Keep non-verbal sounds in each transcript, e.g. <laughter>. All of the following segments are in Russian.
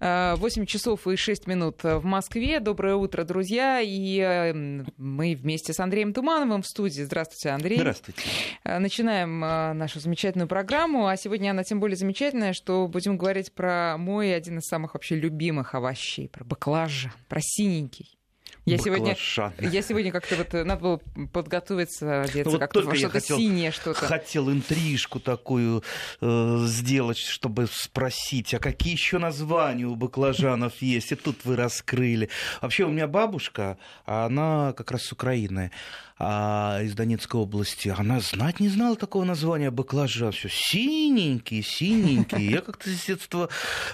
8 часов и 6 минут в Москве. Доброе утро, друзья. И э, мы вместе с Андреем Тумановым в студии. Здравствуйте, Андрей. Здравствуйте. Э, начинаем э, нашу замечательную программу. А сегодня она тем более замечательная, что будем говорить про мой один из самых вообще любимых овощей, про баклажан, про синенький. Я сегодня, я сегодня как-то вот э, надо было подготовиться, одеться ну, вот как-то во что-то хотел, синее, что-то. Хотел интрижку такую э, сделать, чтобы спросить, а какие еще названия у баклажанов <laughs> есть? И тут вы раскрыли. Вообще у меня бабушка, она как раз с Украины а, из Донецкой области, она знать не знала такого названия баклажан. Все синенький, синенький. Я как-то с детства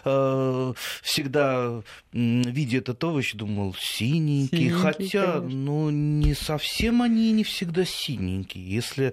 э, всегда, видя этот овощ, думал, синенький Хотя, конечно. ну, не совсем они не всегда синенькие. Если,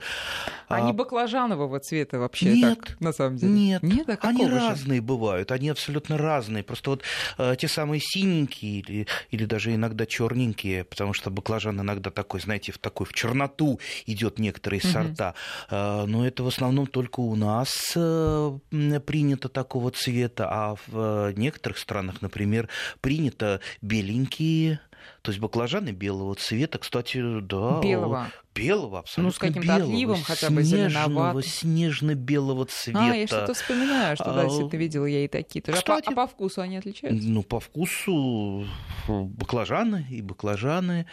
они а... баклажанового цвета вообще нет, так, на самом деле? Нет, нет а они же? разные бывают. Они абсолютно разные. Просто вот э, те самые синенькие или, или даже иногда черненькие, потому что баклажан иногда такой, знаете, в такой такой в черноту идет некоторые угу. сорта. А, но это в основном только у нас э, принято такого цвета, а в э, некоторых странах, например, принято беленькие то есть баклажаны белого цвета, кстати, да. Белого. Белого, абсолютно Ну, с каким-то отливом хотя бы снежного, снежно-белого цвета. А, я что-то вспоминаю, что, да, если ты видела, я и такие тоже. Кстати, а, по, а по вкусу они отличаются? Ну, по вкусу баклажаны и баклажаны.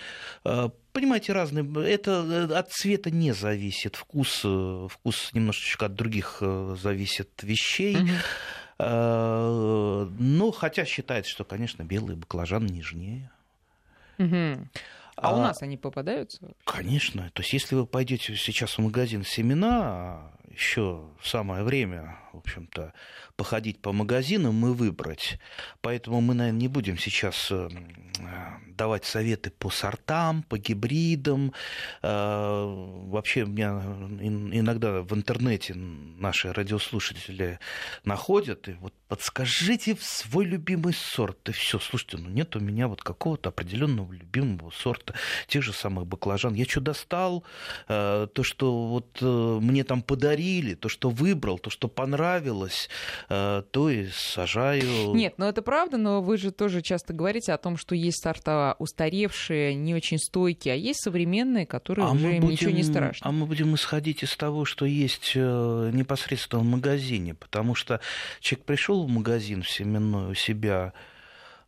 А, понимаете, разные. Это э, от цвета не зависит. Вкус, э, вкус немножечко от других э, зависит вещей. Угу. Ну, хотя считается, что, конечно, белый баклажан нежнее. Угу. А, а у нас они попадаются? Конечно. То есть, если вы пойдете сейчас в магазин семена, еще самое время, в общем-то, походить по магазинам и выбрать. Поэтому мы, наверное, не будем сейчас э, давать советы по сортам, по гибридам. Э, вообще, меня иногда в интернете наши радиослушатели находят, и вот подскажите свой любимый сорт. И все, слушайте, ну нет у меня вот какого-то определенного любимого сорта, тех же самых баклажан. Я что достал, э, то, что вот мне там подарили, то, что выбрал, то, что понравилось, Э, то и сажаю. Нет, ну это правда, но вы же тоже часто говорите о том, что есть сорта устаревшие, не очень стойкие, а есть современные, которые а уже им будем, ничего не страшно. А мы будем исходить из того, что есть э, непосредственно в магазине, потому что человек пришел в магазин в семенной у себя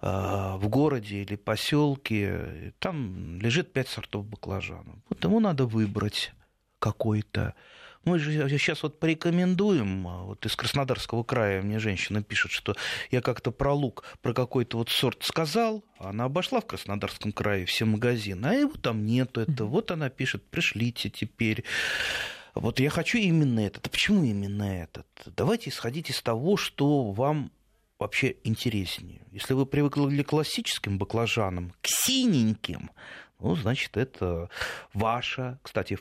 э, в городе или поселке, там лежит пять сортов баклажанов. Вот ему надо выбрать какой-то. Мы же сейчас вот порекомендуем, а, вот из Краснодарского края мне женщина пишет, что я как-то про лук, про какой-то вот сорт сказал, она обошла в Краснодарском крае все магазины, а его там нету, это вот она пишет, пришлите теперь. Вот я хочу именно этот. А почему именно этот? Давайте исходить из того, что вам вообще интереснее. Если вы привыкли к классическим баклажанам, к синеньким, ну, значит, это ваша. Кстати,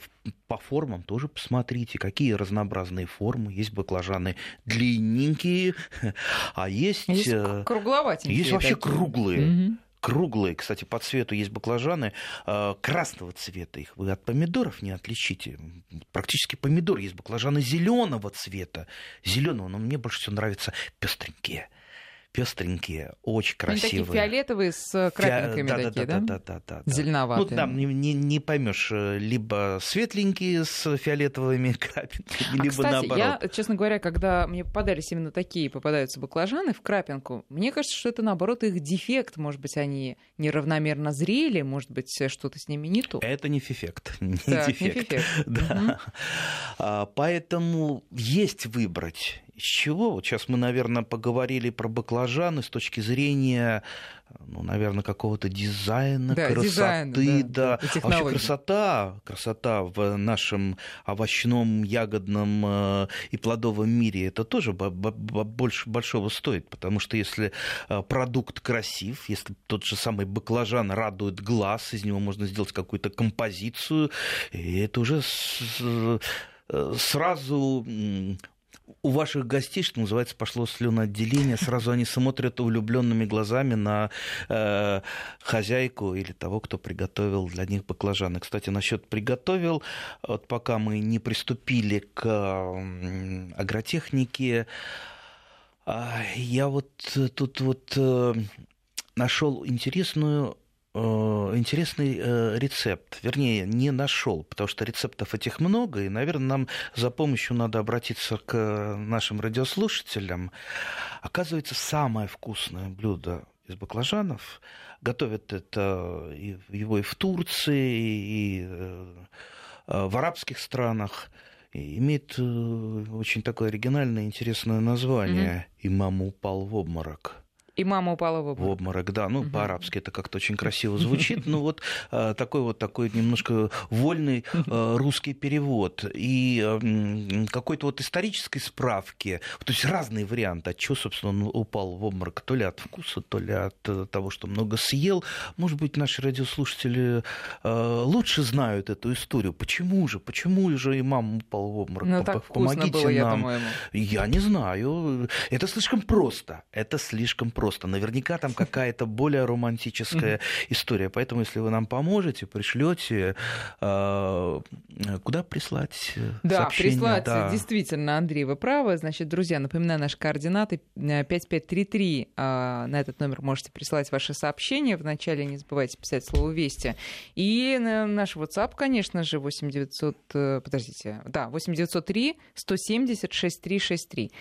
по формам тоже посмотрите, какие разнообразные формы. Есть баклажаны длинненькие, <laughs> а есть... Есть э, кругловатенькие. Есть вообще такие. круглые. Угу круглые. Кстати, по цвету есть баклажаны э, красного цвета. Их вы от помидоров не отличите. Практически помидор есть баклажаны зеленого цвета. Зеленого, но мне больше всего нравятся пестренькие пестренькие, очень красивые. Они такие фиолетовые с крапинками Фи... да, такие, да? Да, да, да. да, Зеленоватые. Ну, там не, не, не поймешь, э, либо светленькие с фиолетовыми <laughs> крапинками, а, либо кстати, наоборот. я, честно говоря, когда мне попадались именно такие, попадаются баклажаны в крапинку, мне кажется, что это, наоборот, их дефект. Может быть, они неравномерно зрели, может быть, что-то с ними не то. Это не фифект, <laughs> не так, дефект. Не фифект. Да. Угу. Поэтому есть выбрать из чего? Вот сейчас мы, наверное, поговорили про баклажаны с точки зрения, ну, наверное, какого-то дизайна, да, красоты, дизайн, да. да. А вообще красота, красота в нашем овощном, ягодном э, и плодовом мире, это тоже больше большого стоит, потому что если э, продукт красив, если тот же самый баклажан радует глаз, из него можно сделать какую-то композицию, и это уже э, сразу у ваших гостей, что называется, пошло слюноотделение. Сразу они смотрят влюбленными глазами на э, хозяйку или того, кто приготовил для них баклажаны. Кстати, насчет приготовил, вот пока мы не приступили к агротехнике, Я вот тут вот нашел интересную Э, интересный э, рецепт. Вернее, не нашел, потому что рецептов этих много, и, наверное, нам за помощью надо обратиться к нашим радиослушателям. Оказывается, самое вкусное блюдо из баклажанов. Готовят это и его и в Турции, и э, в арабских странах. И имеет очень такое оригинальное, интересное название. Mm-hmm. «Имам упал в обморок». И мама упала в обморок. В обморок, да. Ну, угу. по-арабски это как-то очень красиво звучит. Ну, вот а, такой вот такой немножко вольный а, русский перевод. И какой-то вот исторической справки, то есть разные варианты, от чего, собственно, он упал в обморок. То ли от вкуса, то ли от э, того, что много съел. Может быть, наши радиослушатели лучше знают эту историю. Почему же? Почему же и мама упал в обморок? Ну, так Помогите было, нам. Я, я не знаю. Это слишком просто. Это слишком просто просто. Наверняка там какая-то более романтическая история. Поэтому, если вы нам поможете, пришлете, а, куда прислать Да, сообщение? прислать, да. действительно, Андрей, вы правы. Значит, друзья, напоминаю, наши координаты 5533. Э, а, на этот номер можете присылать ваши сообщения. Вначале не забывайте писать слово «Вести». И наш WhatsApp, конечно же, 8900... Э, подождите. Да, 8903 170 6363.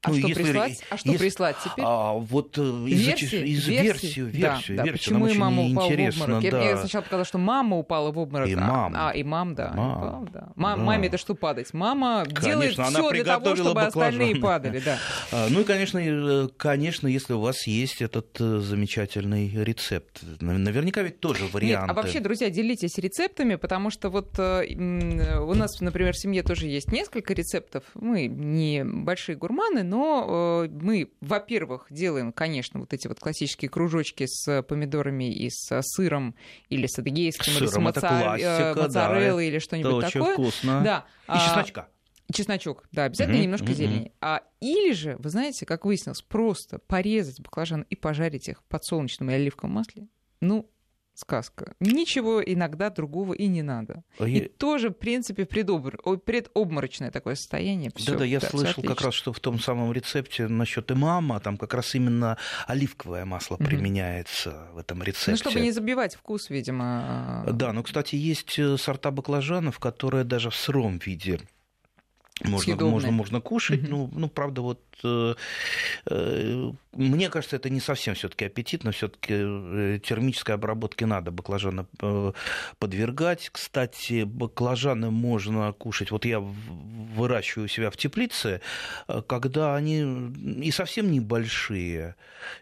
А ну, что если, прислать? А что если, прислать теперь? А, вот э, из, версию, из версию, версию, версию, да, версию. Почему и мама упала в обморок? Да. Я, я сначала показала, что мама упала в обморок. И мам. А, и мам, да. Мам. да. Мам, да. Маме это что падать? Мама конечно, делает все для того, чтобы баклажан. остальные падали. Да. <laughs> А, ну и, конечно, э, конечно, если у вас есть этот э, замечательный рецепт. Наверняка ведь тоже варианты. Нет, а вообще, друзья, делитесь рецептами, потому что вот у нас, например, в семье тоже есть несколько рецептов. Мы не большие гурманы, но мы, во-первых, делаем, конечно, вот эти вот классические кружочки с помидорами и с сыром, или с адыгейским, или с моцар... Э, моцареллой, да, или что-нибудь такое. Вкусно. Да. И а... чесночка. Чесночок, да, обязательно mm-hmm, немножко mm-hmm. зелени. А, или же, вы знаете, как выяснилось, просто порезать баклажан и пожарить их в подсолнечном или оливковом масле. Ну, сказка. Ничего иногда другого и не надо. А и я... тоже, в принципе, предобр... предобморочное такое состояние. Да-да, я да, слышал как раз, что в том самом рецепте насчет имама, там как раз именно оливковое масло mm-hmm. применяется в этом рецепте. Ну, чтобы не забивать вкус, видимо. Да, но, кстати, есть э, сорта баклажанов, которые даже в сыром виде можно, можно, можно кушать. Mm-hmm. Ну, ну, правда, вот мне кажется, это не совсем все-таки аппетитно, все-таки э, термической обработке надо баклажаны э, подвергать. Кстати, баклажаны можно кушать. Вот я выращиваю у себя в теплице, э, когда они и совсем небольшие,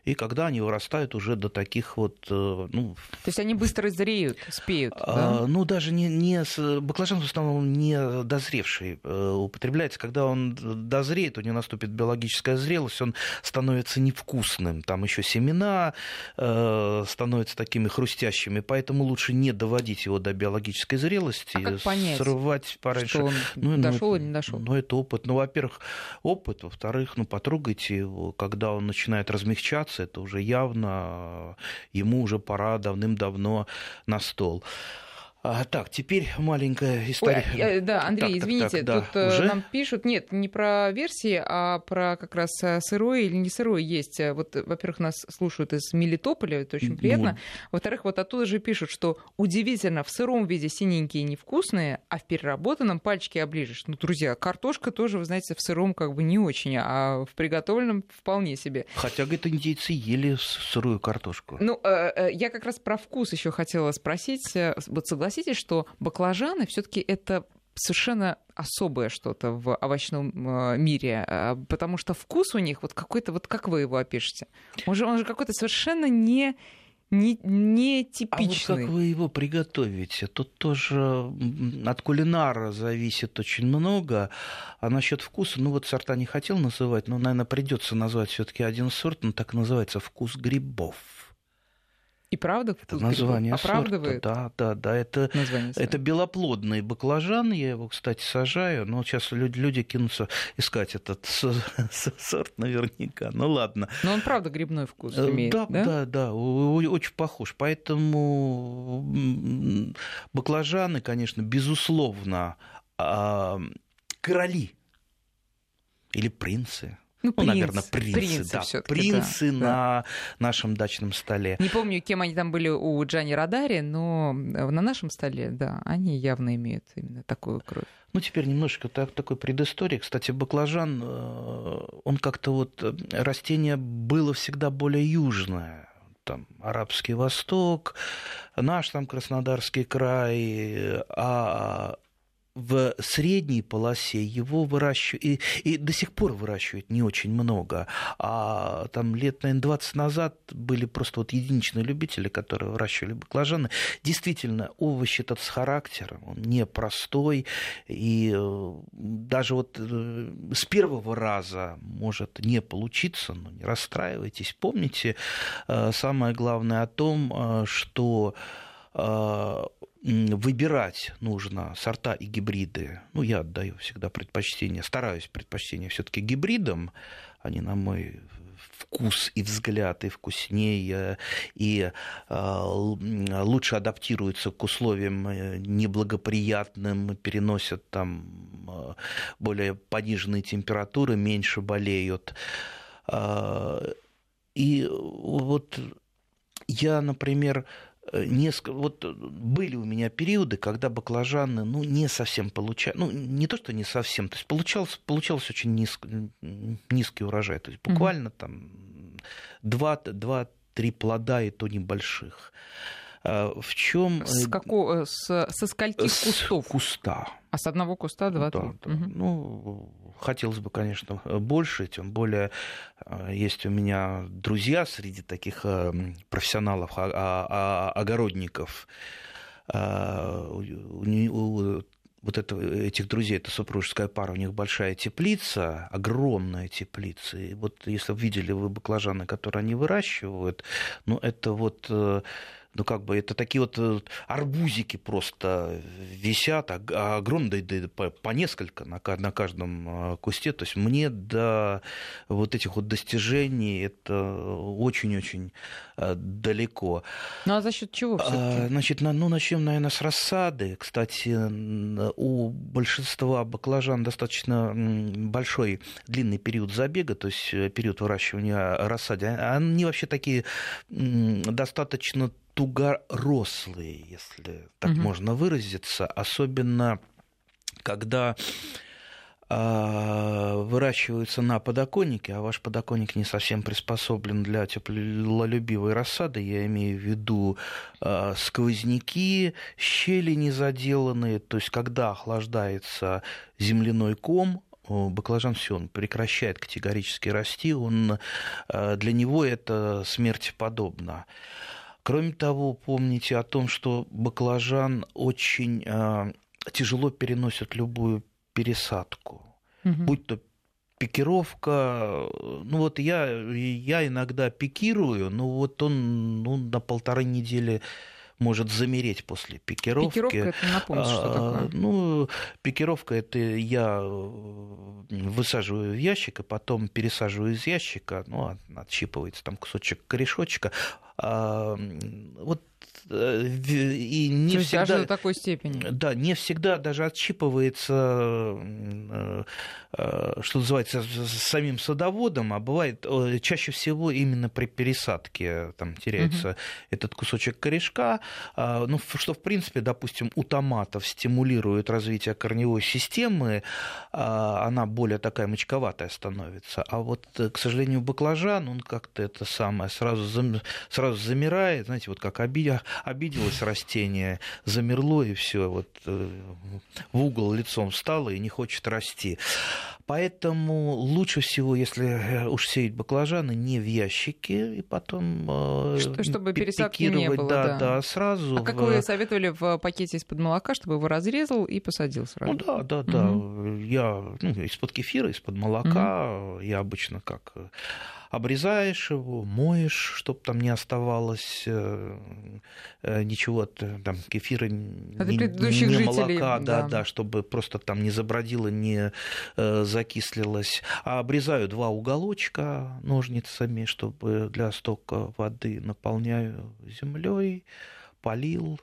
и когда они вырастают уже до таких вот... Ну, То есть они быстро зреют, спеют, а, да? Ну, даже не, не баклажан в основном не дозревший употребляется. Когда он дозреет, у него наступит биологическая зрелость, он становится невкусным вкусным. Там еще семена э, становятся такими хрустящими, поэтому лучше не доводить его до биологической зрелости, а как понять, срывать пораньше. Что он ну, дошел ну, или не дошел? Ну, это опыт. Ну, во-первых, опыт, во-вторых, ну, потрогайте его, когда он начинает размягчаться, это уже явно ему уже пора давным-давно на стол. А, так, теперь маленькая история. Ой, э, да, Андрей, так, извините, так, так, тут да. Уже? нам пишут, нет, не про версии, а про как раз э, сырое или не сырое есть. Вот, во-первых, нас слушают из Мелитополя, это очень приятно. Ну... Во-вторых, вот оттуда же пишут, что удивительно, в сыром виде синенькие невкусные, а в переработанном пальчики оближешь. Ну, друзья, картошка тоже, вы знаете, в сыром как бы не очень, а в приготовленном вполне себе. Хотя, говорит, индейцы ели сырую картошку. Ну, э, я как раз про вкус еще хотела спросить. Вот согласитесь, согласитесь, что баклажаны все-таки это совершенно особое что-то в овощном э, мире, э, потому что вкус у них вот какой-то, вот как вы его опишете? Он же, он же какой-то совершенно не, не, не типичный. А вот как вы его приготовите? Тут тоже от кулинара зависит очень много. А насчет вкуса, ну вот сорта не хотел называть, но, наверное, придется назвать все-таки один сорт, он так называется вкус грибов. И правда это название оправдывает? Сорта. Да, да, да. Это, это белоплодный баклажан. Я его, кстати, сажаю. Но сейчас люди, люди кинутся искать этот сорт наверняка. Ну ладно. Но он правда грибной вкус э, имеет. Да, да, да, да очень похож. Поэтому баклажаны, конечно, безусловно, короли или принцы Ну, ну принц, наверное, принцы, принцы да, принцы да, на да. нашем дачном столе. Не помню, кем они там были у Джани Радари, но на нашем столе, да, они явно имеют именно такую кровь. Ну, теперь немножко так, такой предыстории. Кстати, баклажан, э, он как-то вот... Э, растение было всегда более южное. Там Арабский Восток, наш там Краснодарский край, а в средней полосе его выращивают, и, и до сих пор выращивают не очень много. А там лет, наверное, 20 назад были просто вот единичные любители, которые выращивали баклажаны. Действительно, овощ этот с характером, он непростой, и э, даже вот э, с первого раза может не получиться, но не расстраивайтесь. Помните э, самое главное о том, что выбирать нужно сорта и гибриды. Ну, я отдаю всегда предпочтение, стараюсь предпочтение все-таки гибридам, они, на мой вкус и взгляд и вкуснее, и э, лучше адаптируются к условиям э, неблагоприятным, переносят там э, более пониженные температуры, меньше болеют. И вот я, например, несколько, вот э, были у меня периоды, когда баклажаны, ну, не совсем получали, ну, не то, что не совсем, то есть получался, получался очень низ, низкий урожай, то есть буквально mm-hmm. там 2-3 плода, и то небольших. А в чем... С какого, с, со скольких с кустов? куста. А с одного куста два-три? Да, да. Угу. Ну, хотелось бы, конечно, больше, тем более э, есть у меня друзья среди таких э, профессионалов, а, а, огородников. У вот это, этих друзей, это супружеская пара, у них большая теплица, огромная теплица. И вот если видели вы баклажаны, которые они выращивают, ну это вот э, ну, как бы это такие вот э, арбузики просто висят, а огромные, по, несколько на, на каждом э, кусте. То есть мне до вот этих вот достижений это очень-очень э, далеко. Ну, а за счет чего а, Значит, ну, начнем, наверное, с рассады. Кстати, у большинства баклажан достаточно большой длинный период забега, то есть период выращивания рассады. Они вообще такие достаточно тугорослые, если так угу. можно выразиться, особенно когда а, выращиваются на подоконнике, а ваш подоконник не совсем приспособлен для теплолюбивой рассады, я имею в виду а, сквозняки, щели не заделанные, то есть когда охлаждается земляной ком, баклажан все, он прекращает категорически расти, он, а, для него это смерти подобно. Кроме того, помните о том, что баклажан очень э, тяжело переносит любую пересадку, угу. будь то пикировка, ну вот я, я иногда пикирую, но вот он ну, на полторы недели может замереть после пикировки. Пикировка это напомню, что а, такое? Ну, пикировка это я высаживаю в ящик, и потом пересаживаю из ящика, ну, отщипывается там кусочек корешочка, а, вот э, и не То всегда... даже до такой степени. Да, не всегда даже отщипывается, э, э, что называется, самим садоводом, а бывает чаще всего именно при пересадке там теряется угу. этот кусочек корешка, а, ну, что, в принципе, допустим, у томатов стимулирует развитие корневой системы, а, она более такая мочковатая становится, а вот, к сожалению, баклажан, он как-то это самое сразу, сразу сразу замирает, знаете, вот как обиделось растение, замерло и все, вот э, в угол лицом встало и не хочет расти. Поэтому лучше всего, если э, уж сеять баклажаны, не в ящике, и потом э, Что, чтобы пересадки не было. Да, да, да, сразу. А в... как вы советовали в пакете из-под молока, чтобы его разрезал и посадил сразу? Ну да, да, да. Угу. Я ну, из-под кефира, из-под молока. Угу. Я обычно как обрезаешь его, моешь, чтобы там не оставалось э, э, ничего, там, кефира, От ни, ни молока, да, да, да, чтобы просто там не забродило, не э, закислилось. А обрезаю два уголочка ножницами, чтобы для стока воды наполняю землей, полил,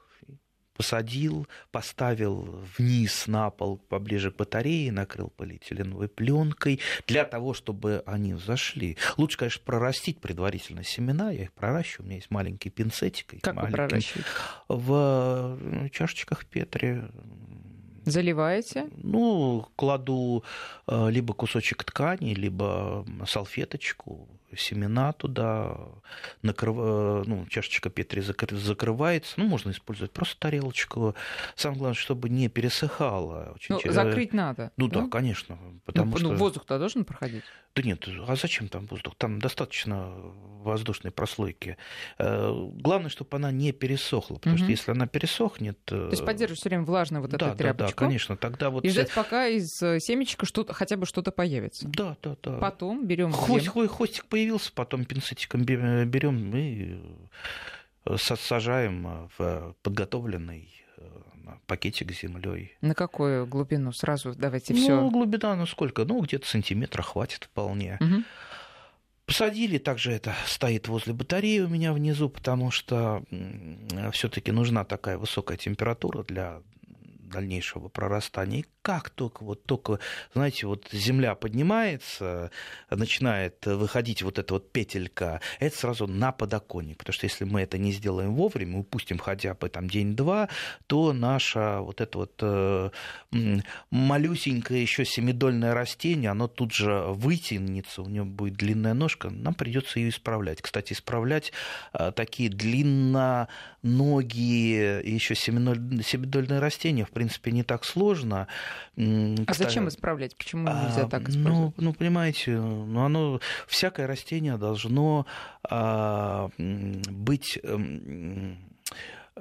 посадил, поставил вниз на пол поближе к батарее, накрыл полиэтиленовой пленкой для того, чтобы они взошли. Лучше, конечно, прорастить предварительно семена. Я их проращиваю. У меня есть маленький пинцетик. Как маленький, вы проращиваете? В ну, чашечках Петри Заливаете? Ну, кладу э, либо кусочек ткани, либо салфеточку, семена туда, накрыв... Э, ну, чашечка Петри закрывается, ну, можно использовать просто тарелочку. Самое главное, чтобы не пересыхало. Очень ну, закрыть надо. Ну да, да конечно. Потому ну, что... ну, воздух-то должен проходить? Да нет, а зачем там воздух? Там достаточно воздушной прослойки. Э, главное, чтобы она не пересохла, потому угу. что если она пересохнет... То есть поддерживать все время влажно вот да, эту тряпочку? Да, да, конечно. Тогда вот... И ждать, пока из семечка что-то, хотя бы что-то появится? Да, да, да. Потом берем Хвост, хвостик появился, потом пинцетиком берем и э, сажаем в подготовленный э, пакетик с землей. На какую глубину? Сразу давайте все. Ну, глубина, ну сколько? Ну, где-то сантиметра хватит вполне. Угу. Посадили, также это стоит возле батареи у меня внизу, потому что все-таки нужна такая высокая температура для дальнейшего прорастания. И как только, вот только, знаете, вот земля поднимается, начинает выходить вот эта вот петелька, это сразу на подоконник, потому что если мы это не сделаем вовремя, упустим хотя бы там день-два, то наша вот это вот э, малюсенькое еще семидольное растение, оно тут же вытянется, у него будет длинная ножка, нам придется ее исправлять. Кстати, исправлять э, такие длинноногие еще семидольные растения, в принципе, принципе, не так сложно. А зачем исправлять? Почему нельзя а, так исправлять? Ну, ну, понимаете, ну, оно, всякое растение должно а, быть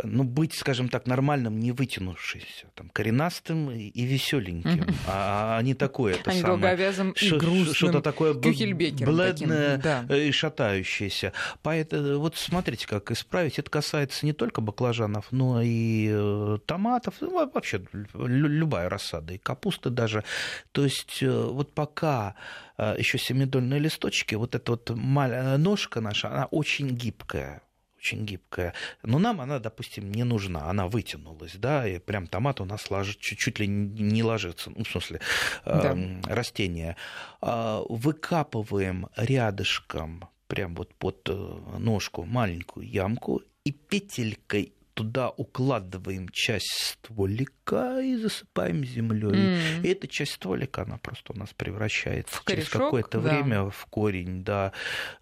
ну, быть, скажем так, нормальным, не вытянувшимся, там, коренастым и веселеньким, mm-hmm. а, а не такое это а самое. долговязым и грустным. Что-то такое бледное да. и шатающееся. Поэтому вот смотрите, как исправить. Это касается не только баклажанов, но и э, томатов, ну, вообще любая рассада, и капусты даже. То есть э, вот пока э, еще семидольные листочки, вот эта вот ножка наша, она очень гибкая очень гибкая. Но нам она, допустим, не нужна. Она вытянулась, да, и прям томат у нас ложит, чуть-чуть ли не ложится, ну, в смысле, да. э, растение. Э, выкапываем рядышком, прям вот под э, ножку маленькую ямку и петелькой туда укладываем часть стволика и засыпаем землей. Mm. И эта часть стволика, она просто у нас превращается в через какое-то да. время в корень, да.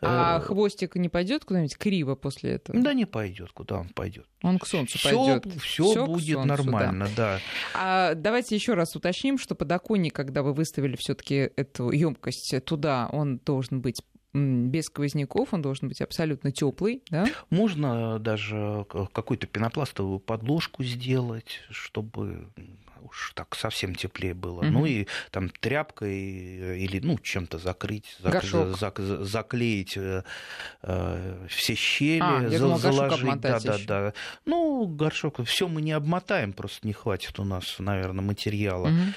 А э... хвостик не пойдет куда-нибудь криво после этого? Да, не пойдет, куда он пойдет. Он к солнцу пойдет. Все будет солнцу, нормально, да. да. А давайте еще раз уточним, что подоконник, когда вы выставили все-таки эту емкость туда, он должен быть без сквозняков, он должен быть абсолютно теплый, да? Можно даже какую-то пенопластовую подложку сделать, чтобы уж так совсем теплее было. Угу. Ну и там тряпкой или ну чем-то закрыть, зак, зак, заклеить э, э, все щели, а, за, думала, заложить, да, да, да. Ну горшок, все мы не обмотаем, просто не хватит у нас, наверное, материала. Угу.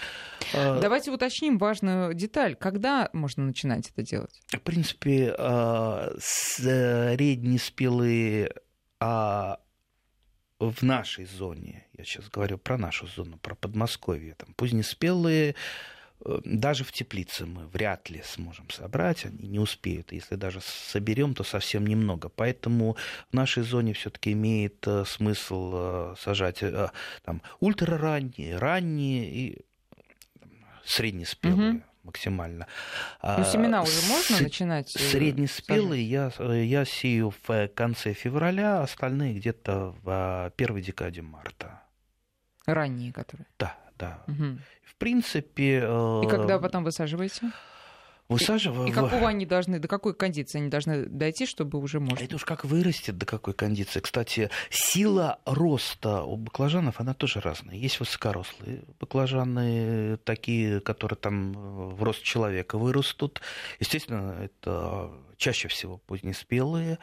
Давайте уточним важную деталь. Когда можно начинать это делать? В принципе, а, среднеспелые а, в нашей зоне, я сейчас говорю про нашу зону, про Подмосковье, там, позднеспелые, э, даже в теплице мы вряд ли сможем собрать, они не успеют. Если даже соберем, то совсем немного. Поэтому в нашей зоне все-таки имеет э, смысл э, сажать там, ультраранние, ранние и среднеспелые. Угу максимально. Ну, семена уже можно С... начинать? Среднеспелые я, я сею в конце февраля, остальные где-то в первой декаде марта. Ранние, которые? Да, да. Угу. В принципе... И когда потом высаживаете? Высаживаю. И, и какого <laughs> они должны, до какой кондиции они должны дойти, чтобы уже можно? Это уж как вырастет, до какой кондиции. Кстати, сила роста у баклажанов, она тоже разная. Есть высокорослые баклажаны, такие, которые там в рост человека вырастут. Естественно, это чаще всего позднеспелые.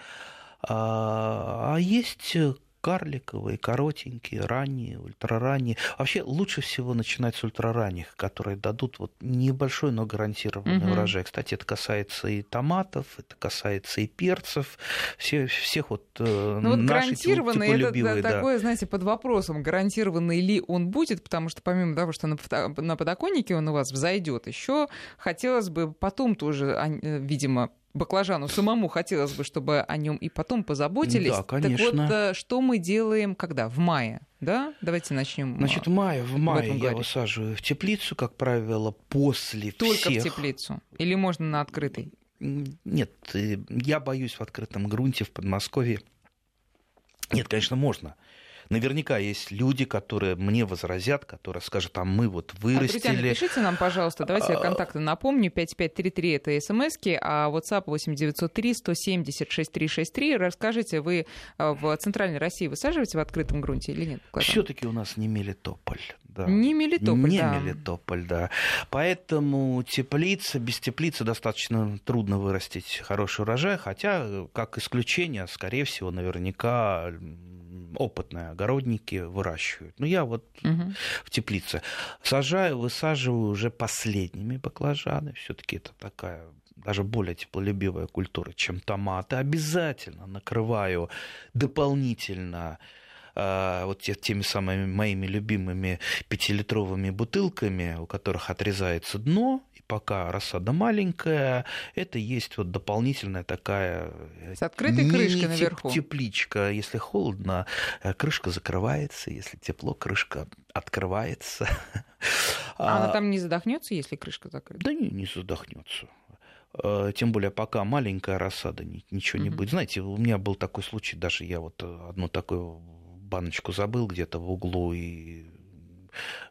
А, а есть карликовые, коротенькие, ранние, ультраранние. Вообще лучше всего начинать с ультраранних, которые дадут вот небольшой, но гарантированный угу. урожай. Кстати, это касается и томатов, это касается и перцев, все, всех вот э, ну, вот гарантированный, это да. такое, знаете, под вопросом, гарантированный ли он будет, потому что помимо того, что на, на подоконнике он у вас взойдет, еще хотелось бы потом тоже, э, видимо, баклажану самому хотелось бы, чтобы о нем и потом позаботились. Да, конечно. Так вот, э, что мы делаем когда? В мае, да? Давайте начнем. Значит, в мае, в мае в я высаживаю в теплицу, как правило, после Только всех... в теплицу? Или можно на открытой? Нет, э, я боюсь в открытом грунте в Подмосковье. Нет, конечно, можно. Наверняка есть люди, которые мне возразят, которые скажут, а мы вот вырастили... А, друзья, напишите нам, пожалуйста, давайте я а, контакты напомню. 5533 это смс а WhatsApp 8903 170 6363. Расскажите, вы а, в Центральной России высаживаете в открытом грунте или нет? Все-таки у нас не Мелитополь. Да. Не Мелитополь, Не да. Мелитополь, да. Поэтому теплица, без теплицы достаточно трудно вырастить хороший урожай, хотя, как исключение, скорее всего, наверняка опытные огородники выращивают. Ну, я вот угу. в теплице сажаю, высаживаю уже последними баклажаны. Все-таки это такая даже более теплолюбивая культура, чем томаты. Обязательно накрываю дополнительно вот теми самыми моими любимыми пятилитровыми бутылками, у которых отрезается дно, и пока рассада маленькая, это есть вот дополнительная такая... Э, С открытой крышкой наверху. Тепличка. Если холодно, э, крышка закрывается, если тепло, крышка открывается. <laughs> А она там не задохнется, если крышка закрыта? Да не, не задохнется э, тем более пока маленькая рассада, ничего не будет. Знаете, у меня был такой случай, даже я вот одну такую баночку забыл где-то в углу и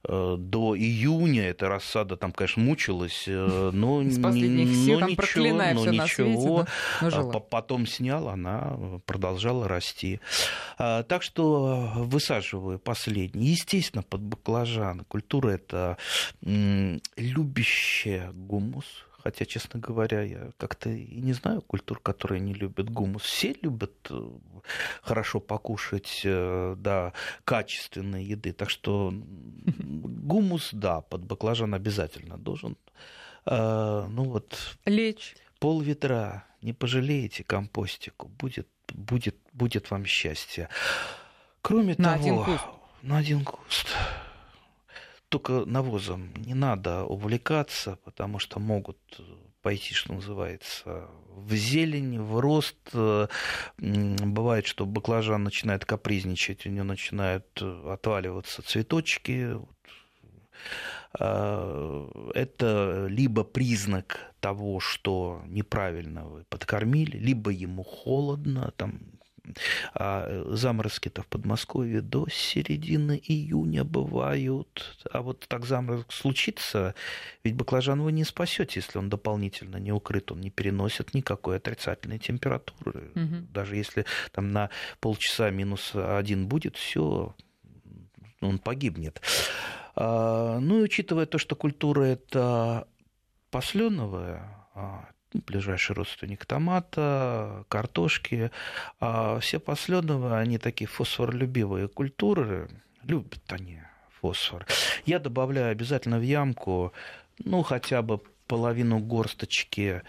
э, до июня эта рассада там, конечно, мучилась, э, <laughs> но, Из последних сил, но там ничего, но ничего. Свете, но, но Потом снял, она продолжала расти. А, так что высаживаю последний. Естественно, под баклажан. Культура это любящая гумус, Хотя, честно говоря, я как-то и не знаю культур, которые не любят гумус. Все любят э, хорошо покушать, э, да, качественной еды. Так что <laughs> гумус, да, под баклажан обязательно должен. А, ну вот. Лечь. Пол ведра. Не пожалеете компостику. Будет, будет, будет вам счастье. Кроме на того, один куст. на один куст только навозом не надо увлекаться, потому что могут пойти, что называется, в зелень, в рост. Бывает, что баклажан начинает капризничать, у него начинают отваливаться цветочки. А, это либо признак того, что неправильно вы подкормили, либо ему холодно, там а э, заморозки-то в Подмосковье до середины июня бывают. А вот так заморозок случится, ведь баклажан вы не спасете, если он дополнительно не укрыт, он не переносит никакой отрицательной температуры. Угу. Даже если там на полчаса минус один будет, все, он погибнет. А, ну и учитывая то, что культура это посленовая, а, ближайший родственник томата, картошки. А все посленовые, они такие фосфоролюбивые культуры, любят они фосфор. Я добавляю обязательно в ямку, ну, хотя бы половину горсточки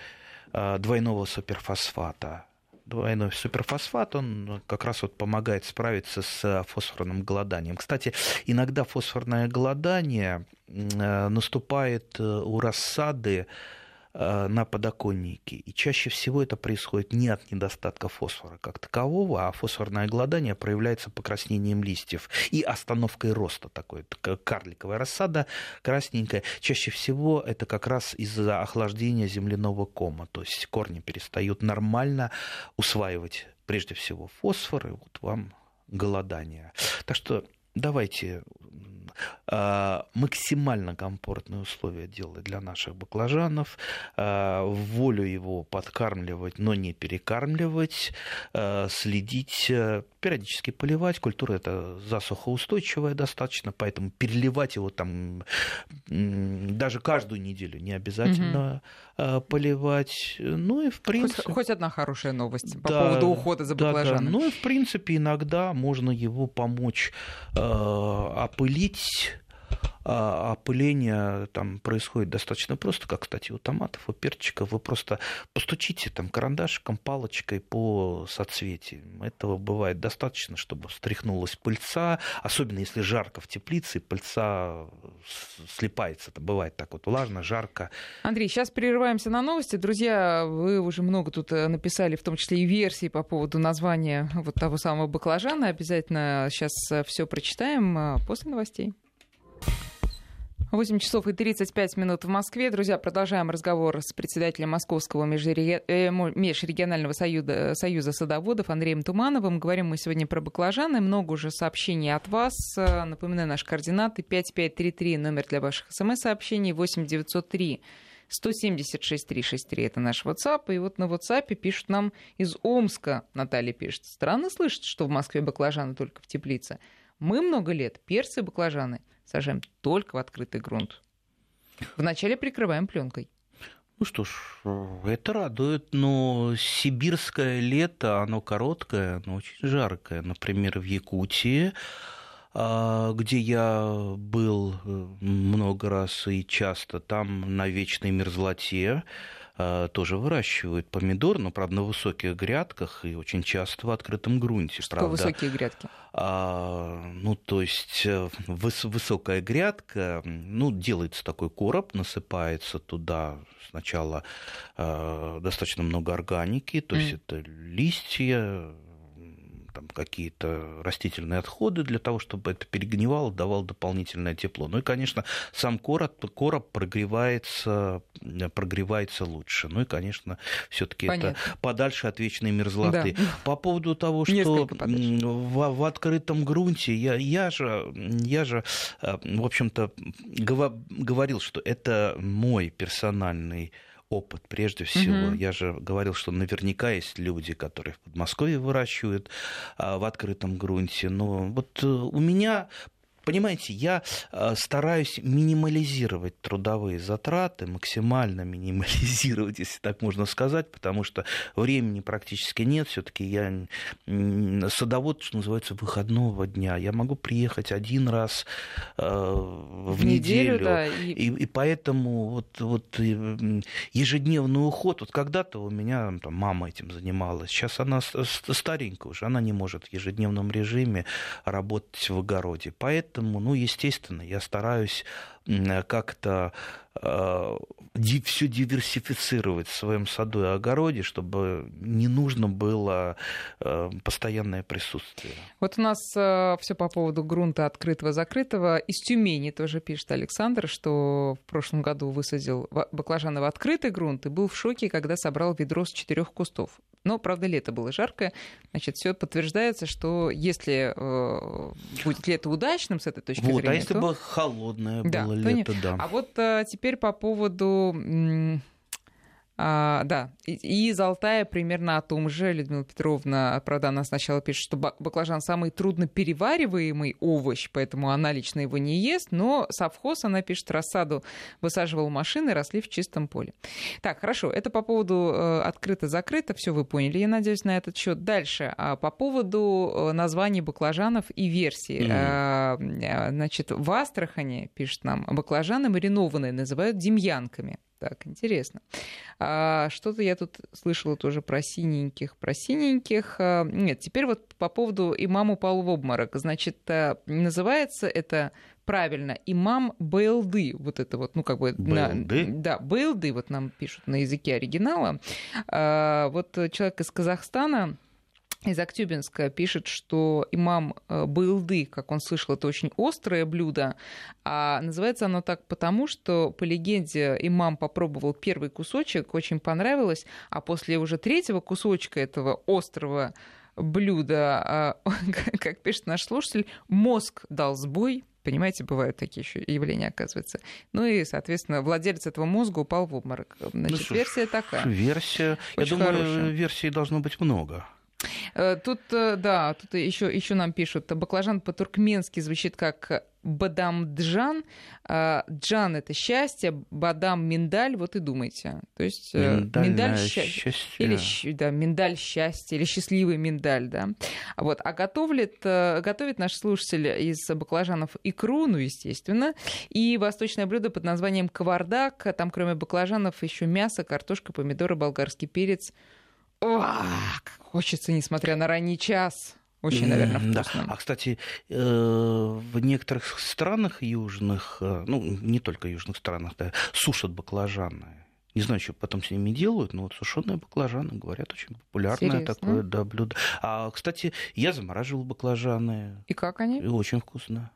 а, двойного суперфосфата. Двойной суперфосфат, он как раз вот помогает справиться с фосфорным голоданием. Кстати, иногда фосфорное голодание наступает э, у рассады Э, на подоконнике. И чаще всего это происходит не от недостатка фосфора как такового, а фосфорное голодание проявляется покраснением листьев и остановкой роста такой. Карликовая рассада красненькая. Чаще всего это как раз из-за охлаждения земляного кома. То есть корни перестают нормально усваивать прежде всего фосфор, и вот вам голодание. Так что давайте максимально комфортные условия делать для наших баклажанов, а, волю его подкармливать, но не перекармливать, а, следить, э, периодически поливать. Культура это засухоустойчивая достаточно, поэтому переливать его там даже каждую неделю не обязательно угу. поливать. Ну и в принципе... Хоть, хоть одна хорошая новость по да, поводу ухода за баклажанами. Да, да. Ну и в принципе иногда можно его помочь э, опылить Tschüss. А опыление там происходит достаточно просто, как, кстати, у томатов, у перчиков. Вы просто постучите там карандашиком, палочкой по соцветиям. Этого бывает достаточно, чтобы встряхнулась пыльца, особенно если жарко в теплице, пыльца слипается. Это бывает так вот влажно, жарко. Андрей, сейчас прерываемся на новости. Друзья, вы уже много тут э, написали, в том числе и версии по поводу названия вот того самого баклажана. Обязательно сейчас э, все прочитаем э, после новостей. 8 часов и 35 минут в Москве. Друзья, продолжаем разговор с председателем Московского э, межрегионального союза, союза садоводов Андреем Тумановым. Говорим мы сегодня про баклажаны. Много уже сообщений от вас. Напоминаю, наши координаты 5533, номер для ваших смс-сообщений 8903 176 363 это наш WhatsApp. И вот на WhatsApp пишут нам из Омска. Наталья пишет. Странно слышать, что в Москве баклажаны только в теплице. Мы много лет перцы и баклажаны сажаем только в открытый грунт. Вначале прикрываем пленкой. Ну что ж, это радует, но сибирское лето, оно короткое, но очень жаркое. Например, в Якутии, а, где я был э, много раз и часто, там на вечной мерзлоте тоже выращивают помидор, но, правда, на высоких грядках и очень часто в открытом грунте. Что правда. высокие грядки? А, ну, то есть э, выс- высокая грядка, ну, делается такой короб, насыпается туда сначала э, достаточно много органики, то mm. есть это листья, там, какие-то растительные отходы для того, чтобы это перегнивало, давало дополнительное тепло. Ну и, конечно, сам короб, короб прогревается, прогревается лучше. Ну и, конечно, все-таки это подальше от вечной мерзлоты. Да. По поводу того, что в, в открытом грунте, я, я, же, я же, э, в общем-то, говорил, что это мой персональный опыт прежде всего. Угу. Я же говорил, что наверняка есть люди, которые в Подмосковье выращивают а, в открытом грунте. Но вот э, у меня понимаете, я э, стараюсь минимализировать трудовые затраты, максимально минимализировать, <laughs> если так можно сказать, потому что времени практически нет. Все-таки я садовод, что называется, выходного дня. Я могу приехать один раз э, в, в неделю, неделю да, и... И, и поэтому вот, вот ежедневный уход. Вот когда-то у меня там, мама этим занималась, сейчас она старенькая уже, она не может в ежедневном режиме работать в огороде. Поэтому Поэтому, ну, естественно, я стараюсь как-то э, все диверсифицировать в своем саду и огороде, чтобы не нужно было э, постоянное присутствие. Вот у нас э, все по поводу грунта открытого-закрытого. Из Тюмени тоже пишет Александр, что в прошлом году высадил баклажаны в открытый грунт и был в шоке, когда собрал ведро с четырех кустов. Но, правда, лето было жаркое. Значит, все подтверждается, что если э, будет лето удачным с этой точки вот, а зрения... А если то... бы холодное да, было лето, не... да. А вот а, теперь по поводу а, да, и, и из Алтая примерно о том же. Людмила Петровна, правда, она сначала пишет, что баклажан самый трудно перевариваемый овощ, поэтому она лично его не ест, но совхоз, она пишет, рассаду высаживал машины, росли в чистом поле. Так, хорошо, это по поводу э, открыто-закрыто, все вы поняли, я надеюсь, на этот счет. Дальше, а по поводу э, названий баклажанов и версий. Mm-hmm. Значит, в Астрахане, пишет нам, баклажаны маринованные называют демьянками. Так, интересно. А, что-то я тут слышала тоже про синеньких, про синеньких. А, нет, теперь вот по поводу имама упал в обморок. Значит, а, называется это правильно имам Бейлды. Вот это вот, ну, как бы... Бейлды? На, да, Бейлды, вот нам пишут на языке оригинала. А, вот человек из Казахстана из Актюбинска пишет, что имам э, Байлды, как он слышал, это очень острое блюдо. А называется оно так потому, что по легенде имам попробовал первый кусочек, очень понравилось, а после уже третьего кусочка этого острого блюда, а, <laughs> как пишет наш слушатель, мозг дал сбой, понимаете, бывают такие еще явления, оказывается. Ну и, соответственно, владелец этого мозга упал в обморок. Значит, ну, версия такая. Версия. Очень Я думаю, хорошая. версий должно быть много. Э, тут, э, да, тут еще, еще нам пишут, баклажан по-туркменски звучит как бадамджан. Джан — это счастье, бадам — миндаль, вот и думайте. То есть э, миндаль счастье. Или да, миндаль счастье, или счастливый миндаль, да. Вот. А готовит, готовит наш слушатель из баклажанов икру, ну, естественно, и восточное блюдо под названием кавардак. Там, кроме баклажанов, еще мясо, картошка, помидоры, болгарский перец — как хочется, несмотря на ранний час. Очень, наверное, вкусно. Да. А, кстати, э, в некоторых странах южных, э, ну, не только южных странах, да, сушат баклажаны. Не знаю, что потом с ними делают, но вот сушеные баклажаны, говорят, очень популярное Серьезно? такое да, блюдо. А, кстати, я замораживал баклажаны. И как они? И очень вкусно.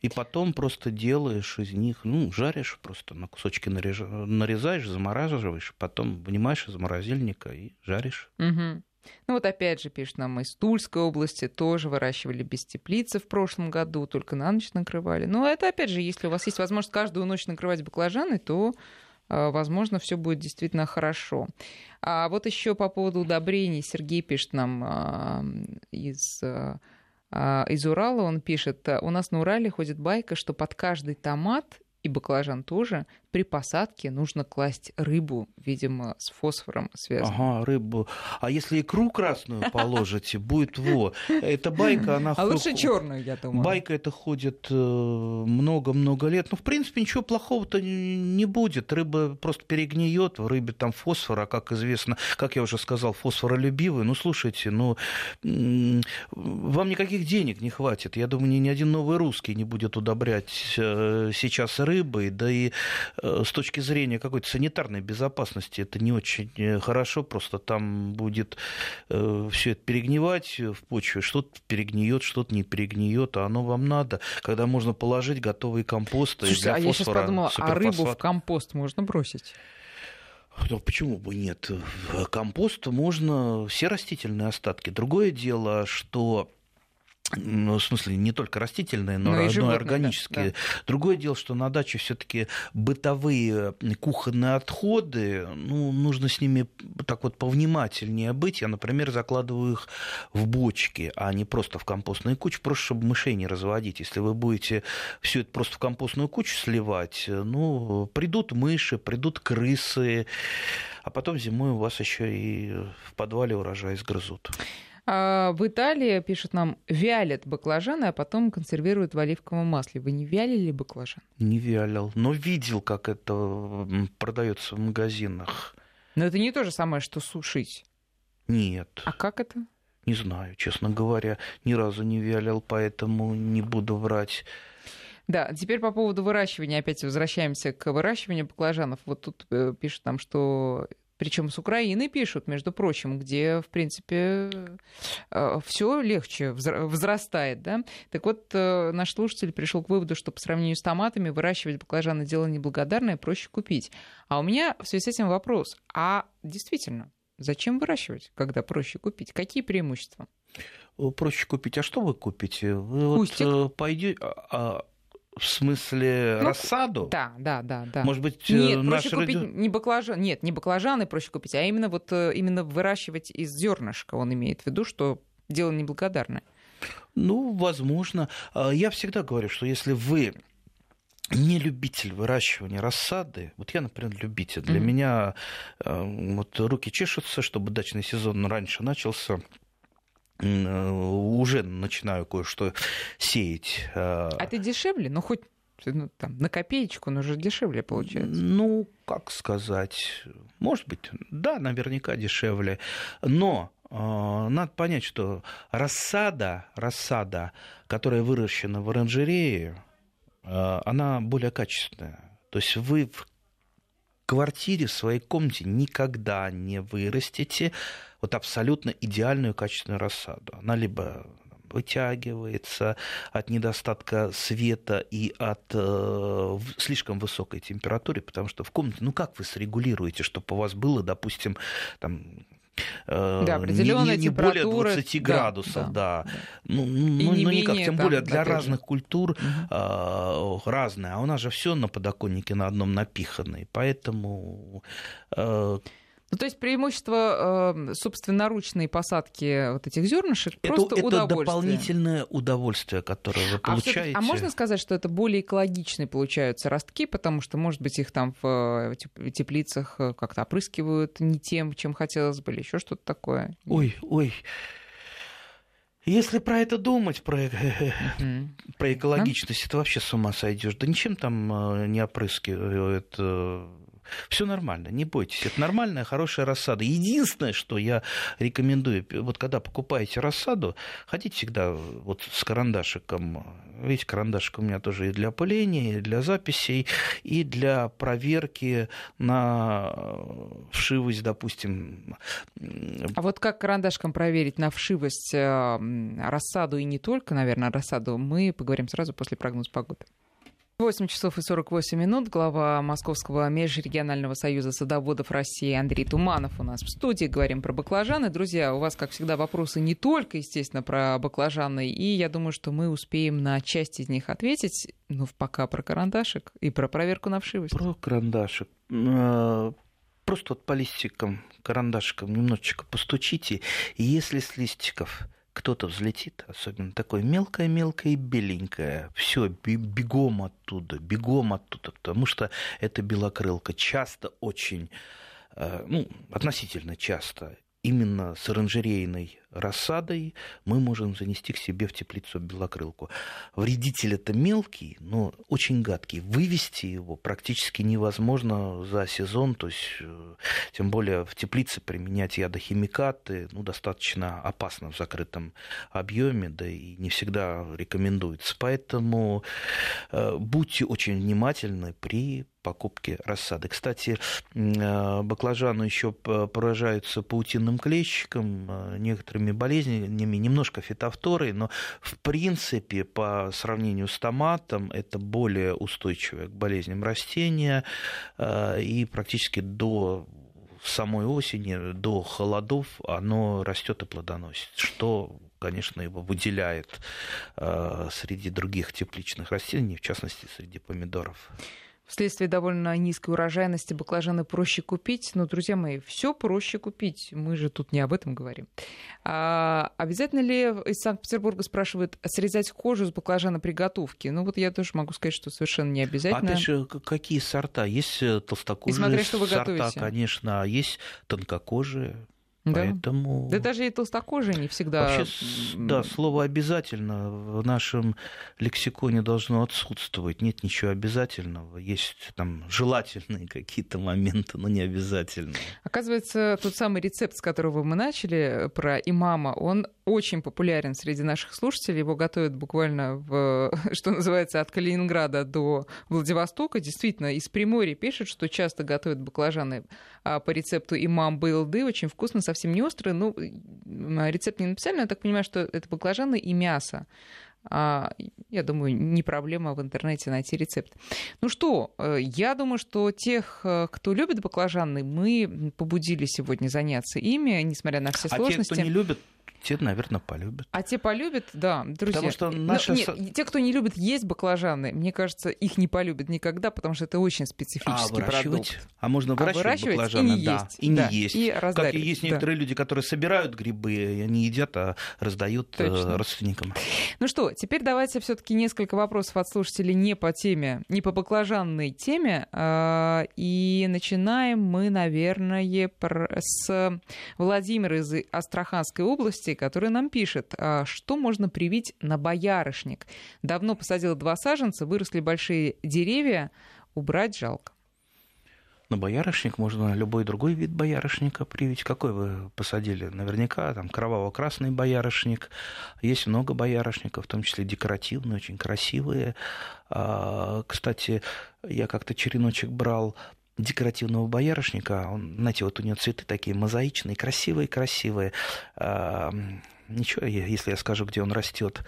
И потом просто делаешь из них, ну, жаришь просто, на кусочки нарезаешь, замораживаешь, потом вынимаешь из морозильника и жаришь. Угу. Ну вот опять же пишет нам из Тульской области, тоже выращивали без теплицы в прошлом году, только на ночь накрывали. Но это опять же, если у вас есть возможность каждую ночь накрывать баклажаны, то а, возможно, все будет действительно хорошо. А вот еще по поводу удобрений Сергей пишет нам а, из а, из Урала он пишет, у нас на Урале ходит байка, что под каждый томат и баклажан тоже при посадке нужно класть рыбу, видимо, с фосфором связано. Ага, рыбу. А если икру красную <laughs> положите, будет во. Эта байка, она... А лучше черную, я думаю. Байка это ходит э, много-много лет. Ну, в принципе, ничего плохого-то не будет. Рыба просто перегниет, в рыбе там фосфор, а как известно, как я уже сказал, фосфоролюбивый. Ну, слушайте, ну, вам никаких денег не хватит. Я думаю, ни один новый русский не будет удобрять э, сейчас рыбой, да и Э, с точки зрения какой-то санитарной безопасности это не очень э, хорошо, просто там будет э, все это перегнивать в почве, что-то перегниет, что-то не перегниет, а оно вам надо, когда можно положить готовый компост. Слушайте, а я сейчас подумала, а рыбу в компост можно бросить? Ну, почему бы нет? Компост можно все растительные остатки. Другое дело, что ну, в смысле, не только растительные, но, но, и, животные, органические. Да, да. Другое дело, что на даче все-таки бытовые кухонные отходы, ну, нужно с ними так вот повнимательнее быть. Я, например, закладываю их в бочки, а не просто в компостные кучи, просто чтобы мышей не разводить. Если вы будете все это просто в компостную кучу сливать, ну, придут мыши, придут крысы, а потом зимой у вас еще и в подвале урожай сгрызут. А в Италии, пишут нам, вялят баклажаны, а потом консервируют в оливковом масле. Вы не вялили баклажан? Не вялил, но видел, как это продается в магазинах. Но это не то же самое, что сушить. Нет. А как это? Не знаю, честно говоря, ни разу не вялил, поэтому не буду врать. Да, теперь по поводу выращивания, опять возвращаемся к выращиванию баклажанов. Вот тут э, пишут нам, что причем с Украины пишут, между прочим, где, в принципе, э, все легче возрастает. Да? Так вот, э, наш слушатель пришел к выводу, что по сравнению с томатами выращивать баклажаны дело неблагодарное, проще купить. А у меня в связи с этим вопрос. А действительно, зачем выращивать, когда проще купить? Какие преимущества? Проще купить. А что вы купите? Вы Кустик. вот э, пойдете а, а в смысле ну, рассаду? Да, да, да, да. Может быть, нет, проще купить ради... не баклажан, нет, не баклажаны проще купить, а именно вот э, именно выращивать из зернышка. Он имеет в виду, что дело неблагодарное. Ну, возможно. А, я всегда говорю, что если вы не любитель выращивания рассады, вот я, например, любитель. Для mm-hmm. меня э, вот руки чешутся, чтобы дачный сезон раньше начался. Э, уже начинаю кое-что сеять. Э. А это дешевле? Ну, хоть ну, там, на копеечку, но уже дешевле получается. Ну, как сказать, может быть, да, наверняка дешевле. Но э, надо понять, что рассада, рассада, которая выращена в оранжерее, э, она более качественная. То есть вы в квартире, в своей комнате никогда не вырастите вот абсолютно идеальную качественную рассаду. Она либо вытягивается от недостатка света и от э, слишком высокой температуры, потому что в комнате, ну как вы срегулируете, чтобы у вас было, допустим, там Э, да, определенная не, не более 20 градусов, да. да. да. Ну, ну, ну никак, тем там, более для разных же. культур угу. э, разное. А у нас же все на подоконнике на одном напихано, и поэтому э, ну, то есть преимущество э, собственноручной посадки вот этих зернышек это, просто это удовольствие. дополнительное удовольствие, которое вы а получаете. А, а можно сказать, что это более экологичные получаются ростки, потому что, может быть, их там в теплицах э, как-то опрыскивают не тем, чем хотелось бы, или еще что-то такое? Ой, ой. Если про это думать, про, uh-huh. про экологичность, uh-huh. это вообще с ума сойдешь. Да ничем там э, не опрыскивают все нормально, не бойтесь. Это нормальная, хорошая рассада. Единственное, что я рекомендую, вот когда покупаете рассаду, ходите всегда вот с карандашиком. Видите, карандашик у меня тоже и для опыления, и для записей, и для проверки на вшивость, допустим. А вот как карандашком проверить на вшивость э, рассаду и не только, наверное, рассаду, мы поговорим сразу после прогноза погоды. 8 часов и 48 минут. Глава Московского межрегионального союза садоводов России Андрей Туманов у нас в студии. Говорим про баклажаны. Друзья, у вас, как всегда, вопросы не только, естественно, про баклажаны. И я думаю, что мы успеем на часть из них ответить. Ну, пока про карандашик и про проверку на вшивость. Про карандашик. А, просто вот по листикам, карандашиком немножечко постучите. И если с листиков кто-то взлетит, особенно такое мелкое-мелкое и беленькое, все, бегом оттуда, бегом оттуда, потому что эта белокрылка часто очень, э, ну, относительно часто именно с оранжерейной рассадой мы можем занести к себе в теплицу белокрылку. Вредитель это мелкий, но очень гадкий. Вывести его практически невозможно за сезон, то есть э, тем более в теплице применять ядохимикаты ну, достаточно опасно в закрытом объеме, да и не всегда рекомендуется. Поэтому э, будьте очень внимательны при покупки рассады. Кстати, э, баклажаны еще поражаются паутинным клещиком, некоторые некоторыми болезнями, немножко фитофторой, но в принципе по сравнению с томатом это более устойчивое к болезням растения э, и практически до самой осени, до холодов оно растет и плодоносит, что конечно, его выделяет э, среди других тепличных растений, в частности, среди помидоров. Вследствие довольно низкой урожайности баклажаны проще купить. Но, друзья мои, все проще купить. Мы же тут не об этом говорим. А обязательно ли из Санкт-Петербурга спрашивают срезать кожу с баклажана при готовке? Ну вот я тоже могу сказать, что совершенно не обязательно. Опять же, какие сорта? Есть э, толстокожие смотря, что вы сорта, готовите. конечно, а есть тонкокожие. Да. Поэтому... Да даже и толстокожие не всегда... Вообще, да, слово «обязательно» в нашем лексиконе должно отсутствовать. Нет ничего обязательного. Есть там желательные какие-то моменты, но не обязательные. Оказывается, тот самый рецепт, с которого мы начали, про имама, он очень популярен среди наших слушателей. Его готовят буквально, в, <laughs> что называется, от Калининграда до Владивостока. Действительно, из Приморья пишут, что часто готовят баклажаны а, по рецепту имам Бейлды. Очень вкусно, совсем не острый. Ну, рецепт не написали, но я так понимаю, что это баклажаны и мясо. А, я думаю, не проблема в интернете найти рецепт. Ну что, э, я думаю, что тех, э, кто любит баклажаны, мы побудили сегодня заняться ими, несмотря на все сложности. А те, кто не любит, те, наверное, полюбят. А те полюбят, да, друзья. Потому что наша... Но, нет, те, кто не любит есть баклажаны, мне кажется, их не полюбят никогда, потому что это очень специфический а, продукт. А можно выращивать, а выращивать баклажаны, и не да, есть. и не да, есть. И как и есть некоторые да. люди, которые собирают грибы, и они едят, а раздают э, Точно. родственникам. Ну что, теперь давайте все-таки несколько вопросов от слушателей не по теме, не по баклажанной теме. А, и начинаем мы, наверное, с Владимира из Астраханской области, который нам пишет пишет, «А что можно привить на боярышник. Давно посадила два саженца, выросли большие деревья, убрать жалко. На боярышник можно любой другой вид боярышника привить. Какой вы посадили? Наверняка там кроваво-красный боярышник. Есть много боярышников, в том числе декоративные, очень красивые. А, кстати, я как-то череночек брал декоративного боярышника. Он, знаете, вот у него цветы такие мозаичные, красивые-красивые. Ничего, если я скажу, где он растет.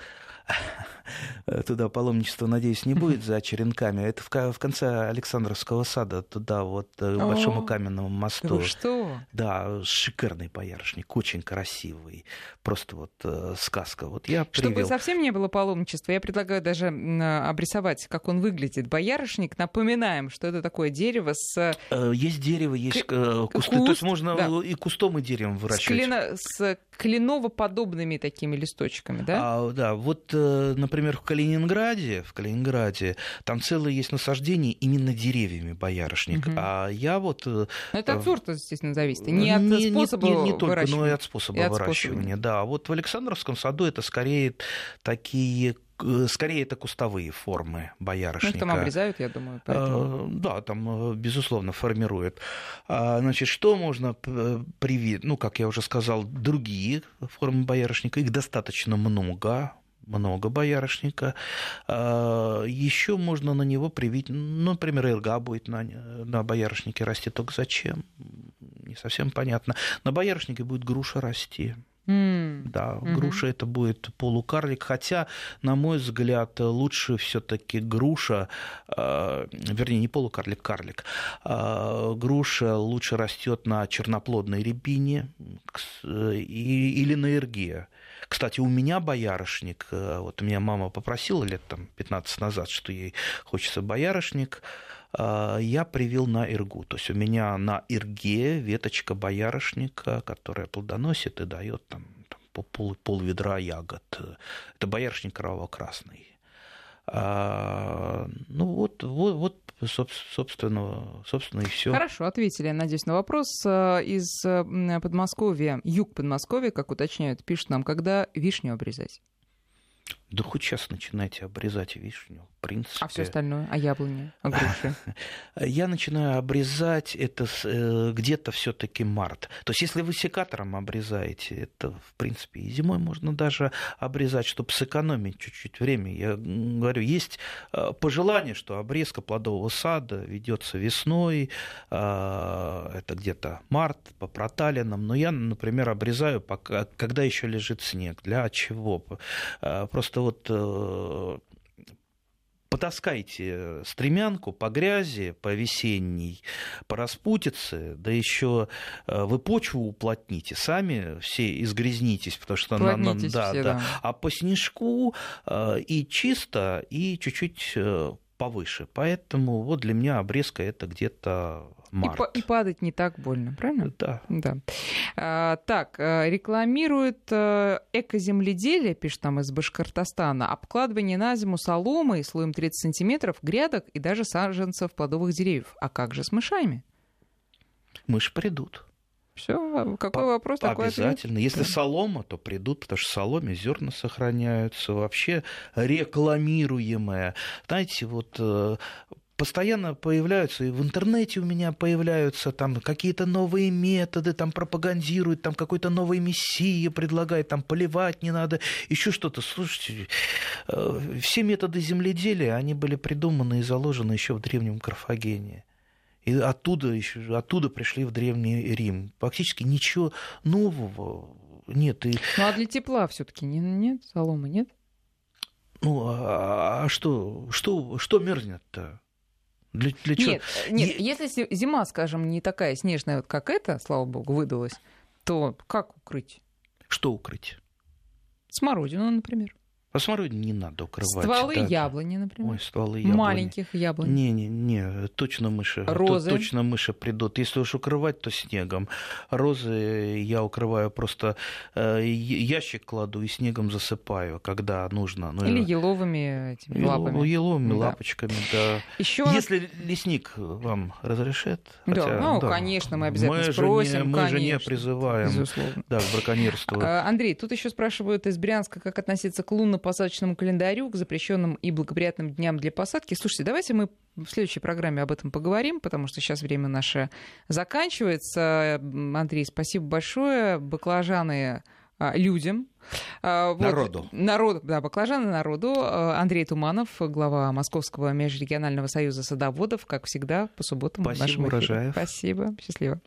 <laughs> туда паломничество, надеюсь, не будет за черенками. Это в, конце Александровского сада, туда вот э, к Большому каменному мосту. Вы что? Да, шикарный боярышник, очень красивый. Просто вот э, сказка. Вот я привел. Чтобы совсем не было паломничества, я предлагаю даже обрисовать, как он выглядит. Боярышник, напоминаем, что это такое дерево с... Э, есть дерево, есть К... кусты. Куст, То есть можно да. и кустом, и деревом выращивать. С, клино... с кленово-подобными такими листочками, да? А, да, вот, например, в Калининграде, в Калининграде, там целое есть насаждение именно деревьями боярышник. Угу. А я вот... Э, это от сорта, естественно, зависит. Не от не, способа не, не, не только, но и от способа и выращивания. От да, вот в Александровском саду это скорее такие э, скорее это кустовые формы боярышника. Ну, там обрезают, я думаю, поэтому... Да, там, безусловно, формируют. А, значит, что можно привить? Ну, как я уже сказал, другие формы боярышника, их достаточно много много боярышника. А, Еще можно на него привить, ну, например, ирга будет на, на боярышнике расти, только зачем? Не совсем понятно. На боярышнике будет груша расти. Mm. Да, mm-hmm. груша это будет полукарлик, хотя, на мой взгляд, лучше все-таки груша, э, вернее, не полукарлик, карлик. Э, груша лучше растет на черноплодной рябине э, или на ирге. Кстати, у меня боярышник, э, вот у меня мама попросила лет там 15 назад, что ей хочется боярышник, э, я привил на иргу. То есть у меня на ирге веточка боярышника, которая плодоносит и дает там, там пол, пол ведра ягод. Это боярышник кроваво-красный. А, ну вот, вот, вот собственно, собственно и все. Хорошо, ответили, надеюсь, на вопрос. Э, из Подмосковья, юг Подмосковья, как уточняют, пишут нам, когда вишню обрезать? Да хоть сейчас начинайте обрезать вишню, принципе. А все остальное? А яблони? <laughs> А груши? Я начинаю обрезать это э, где-то все таки март. То есть если вы секатором обрезаете, это, в принципе, и зимой можно даже обрезать, чтобы сэкономить чуть-чуть время. Я говорю, есть э, пожелание, что обрезка плодового сада ведется весной, э, это где-то март, по проталинам, но я, например, обрезаю, пока, когда еще лежит снег. Для чего? Просто вот потаскайте стремянку по грязи, по весенней, по распутице, да еще э, вы почву уплотните, сами все изгрязнитесь, потому что она, да, все, да. да, а по снежку э, и чисто, и чуть-чуть повыше. Поэтому вот для меня обрезка это где-то март. И, и падать не так больно, правильно? Да. да. А, так, э, рекламирует э, экоземледелие, пишет там из Башкортостана, обкладывание на зиму соломой слоем 30 сантиметров, грядок и даже саженцев плодовых деревьев. А как же с мышами? Мыши придут. Все, какой По- вопрос такой Обязательно. Ответ? Если солома, то придут, потому что в соломе зерна сохраняются, вообще рекламируемое. Знаете, вот э, постоянно появляются, и в интернете у меня появляются там какие-то новые методы, там пропагандируют, там какой-то новый мессия предлагает, там поливать не надо, еще что-то. Слушайте, э, все методы земледелия, они были придуманы и заложены еще в древнем Карфагене. И оттуда, еще, оттуда пришли в Древний Рим. Фактически ничего нового нет. И... Ну а для тепла все-таки нет соломы, нет? Ну, а, а что, что, что мерзнет-то? Для, для чего? Нет, нет, е... если зима, скажем, не такая снежная, вот как эта, слава богу, выдалась, то как укрыть? Что укрыть? Смородину, например. Смородину не надо укрывать. Стволы да, яблони, например. Ой, стволы яблони. Маленьких яблонь. Не-не-не, точно мыши. Розы. Точно мыши придут. Если уж укрывать, то снегом. Розы я укрываю просто э, ящик кладу и снегом засыпаю, когда нужно. Ну, Или еловыми этими елов, лапами. Еловыми да. лапочками, да. Еще... Если лесник вам разрешит. Да, хотя, ну, да, конечно, мы обязательно мы спросим. Же не, мы конечно, же не призываем безусловно. Да, к браконьерству. А, Андрей, тут еще спрашивают из Брянска, как относиться к лунно посадочному календарю, к запрещенным и благоприятным дням для посадки. Слушайте, давайте мы в следующей программе об этом поговорим, потому что сейчас время наше заканчивается. Андрей, спасибо большое. Баклажаны а, людям. А, вот, народу. Народу, да, баклажаны народу. А, Андрей Туманов, глава Московского межрегионального союза садоводов, как всегда, по субботам Спасибо, в нашем эфире. Урожаев. Спасибо, счастливо.